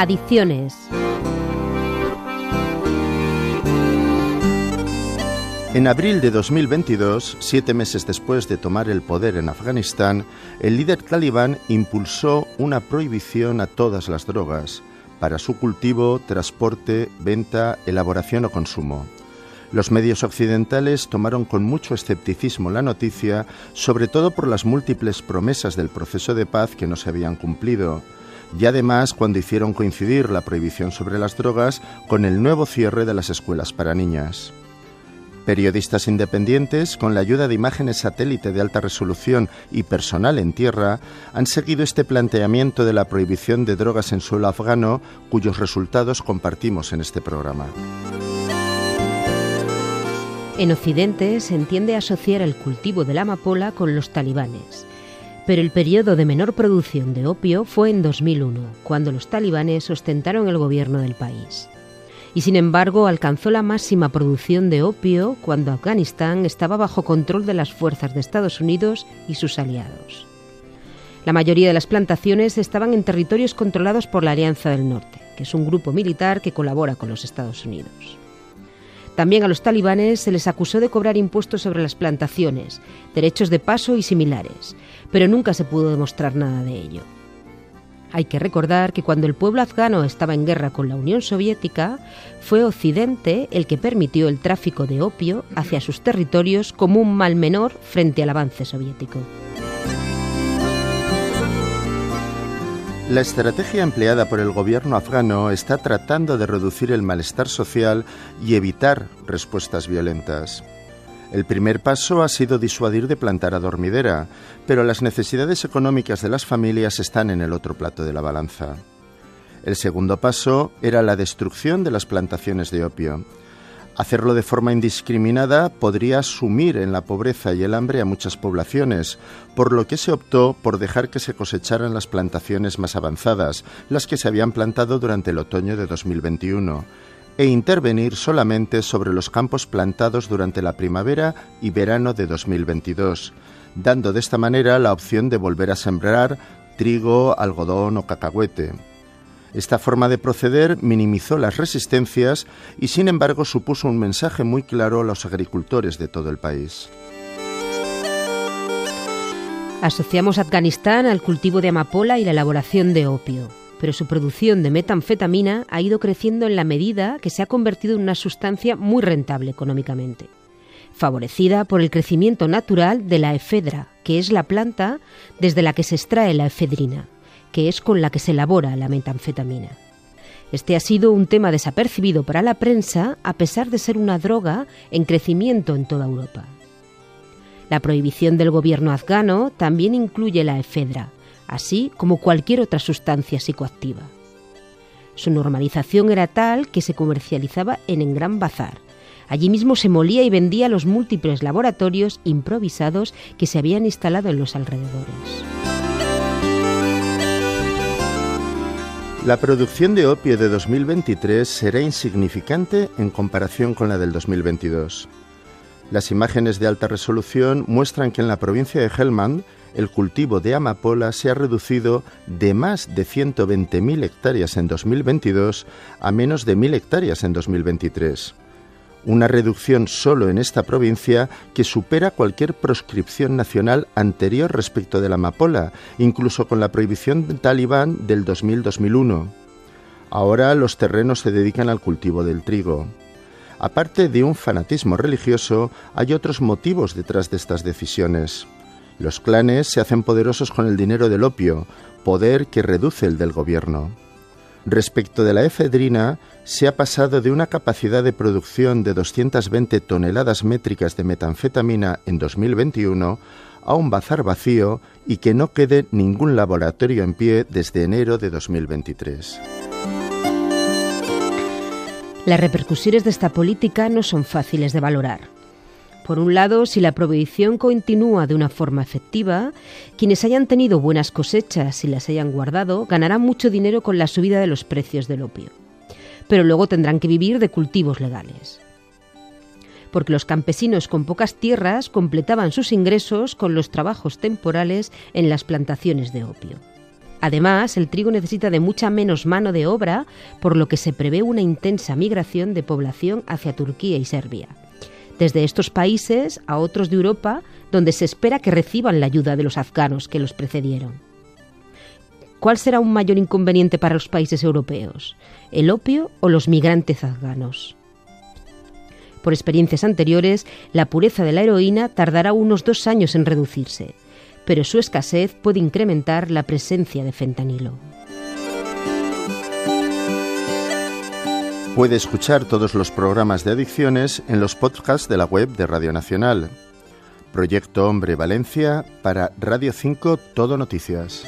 Adicciones. En abril de 2022, siete meses después de tomar el poder en Afganistán, el líder talibán impulsó una prohibición a todas las drogas para su cultivo, transporte, venta, elaboración o consumo. Los medios occidentales tomaron con mucho escepticismo la noticia, sobre todo por las múltiples promesas del proceso de paz que no se habían cumplido, y además cuando hicieron coincidir la prohibición sobre las drogas con el nuevo cierre de las escuelas para niñas. Periodistas independientes, con la ayuda de imágenes satélite de alta resolución y personal en tierra, han seguido este planteamiento de la prohibición de drogas en suelo afgano, cuyos resultados compartimos en este programa. En Occidente se entiende asociar el cultivo de la amapola con los talibanes. Pero el periodo de menor producción de opio fue en 2001, cuando los talibanes ostentaron el gobierno del país y sin embargo alcanzó la máxima producción de opio cuando Afganistán estaba bajo control de las fuerzas de Estados Unidos y sus aliados. La mayoría de las plantaciones estaban en territorios controlados por la Alianza del Norte, que es un grupo militar que colabora con los Estados Unidos. También a los talibanes se les acusó de cobrar impuestos sobre las plantaciones, derechos de paso y similares, pero nunca se pudo demostrar nada de ello. Hay que recordar que cuando el pueblo afgano estaba en guerra con la Unión Soviética, fue Occidente el que permitió el tráfico de opio hacia sus territorios como un mal menor frente al avance soviético. La estrategia empleada por el gobierno afgano está tratando de reducir el malestar social y evitar respuestas violentas. El primer paso ha sido disuadir de plantar a dormidera, pero las necesidades económicas de las familias están en el otro plato de la balanza. El segundo paso era la destrucción de las plantaciones de opio. Hacerlo de forma indiscriminada podría sumir en la pobreza y el hambre a muchas poblaciones, por lo que se optó por dejar que se cosecharan las plantaciones más avanzadas, las que se habían plantado durante el otoño de 2021 e intervenir solamente sobre los campos plantados durante la primavera y verano de 2022, dando de esta manera la opción de volver a sembrar trigo, algodón o cacahuete. Esta forma de proceder minimizó las resistencias y sin embargo supuso un mensaje muy claro a los agricultores de todo el país. Asociamos Afganistán al cultivo de amapola y la elaboración de opio pero su producción de metanfetamina ha ido creciendo en la medida que se ha convertido en una sustancia muy rentable económicamente, favorecida por el crecimiento natural de la efedra, que es la planta desde la que se extrae la efedrina, que es con la que se elabora la metanfetamina. Este ha sido un tema desapercibido para la prensa a pesar de ser una droga en crecimiento en toda Europa. La prohibición del gobierno afgano también incluye la efedra, así como cualquier otra sustancia psicoactiva. Su normalización era tal que se comercializaba en el Gran Bazar. Allí mismo se molía y vendía los múltiples laboratorios improvisados que se habían instalado en los alrededores. La producción de opio de 2023 será insignificante en comparación con la del 2022. Las imágenes de alta resolución muestran que en la provincia de Helmand el cultivo de amapola se ha reducido de más de 120.000 hectáreas en 2022 a menos de 1.000 hectáreas en 2023. Una reducción solo en esta provincia que supera cualquier proscripción nacional anterior respecto de la amapola, incluso con la prohibición del talibán del 2000-2001. Ahora los terrenos se dedican al cultivo del trigo. Aparte de un fanatismo religioso, hay otros motivos detrás de estas decisiones. Los clanes se hacen poderosos con el dinero del opio, poder que reduce el del gobierno. Respecto de la efedrina, se ha pasado de una capacidad de producción de 220 toneladas métricas de metanfetamina en 2021 a un bazar vacío y que no quede ningún laboratorio en pie desde enero de 2023. Las repercusiones de esta política no son fáciles de valorar. Por un lado, si la prohibición continúa de una forma efectiva, quienes hayan tenido buenas cosechas y las hayan guardado ganarán mucho dinero con la subida de los precios del opio. Pero luego tendrán que vivir de cultivos legales. Porque los campesinos con pocas tierras completaban sus ingresos con los trabajos temporales en las plantaciones de opio. Además, el trigo necesita de mucha menos mano de obra, por lo que se prevé una intensa migración de población hacia Turquía y Serbia. Desde estos países a otros de Europa, donde se espera que reciban la ayuda de los afganos que los precedieron. ¿Cuál será un mayor inconveniente para los países europeos? ¿El opio o los migrantes afganos? Por experiencias anteriores, la pureza de la heroína tardará unos dos años en reducirse pero su escasez puede incrementar la presencia de fentanilo. Puede escuchar todos los programas de adicciones en los podcasts de la web de Radio Nacional. Proyecto Hombre Valencia para Radio 5 Todo Noticias.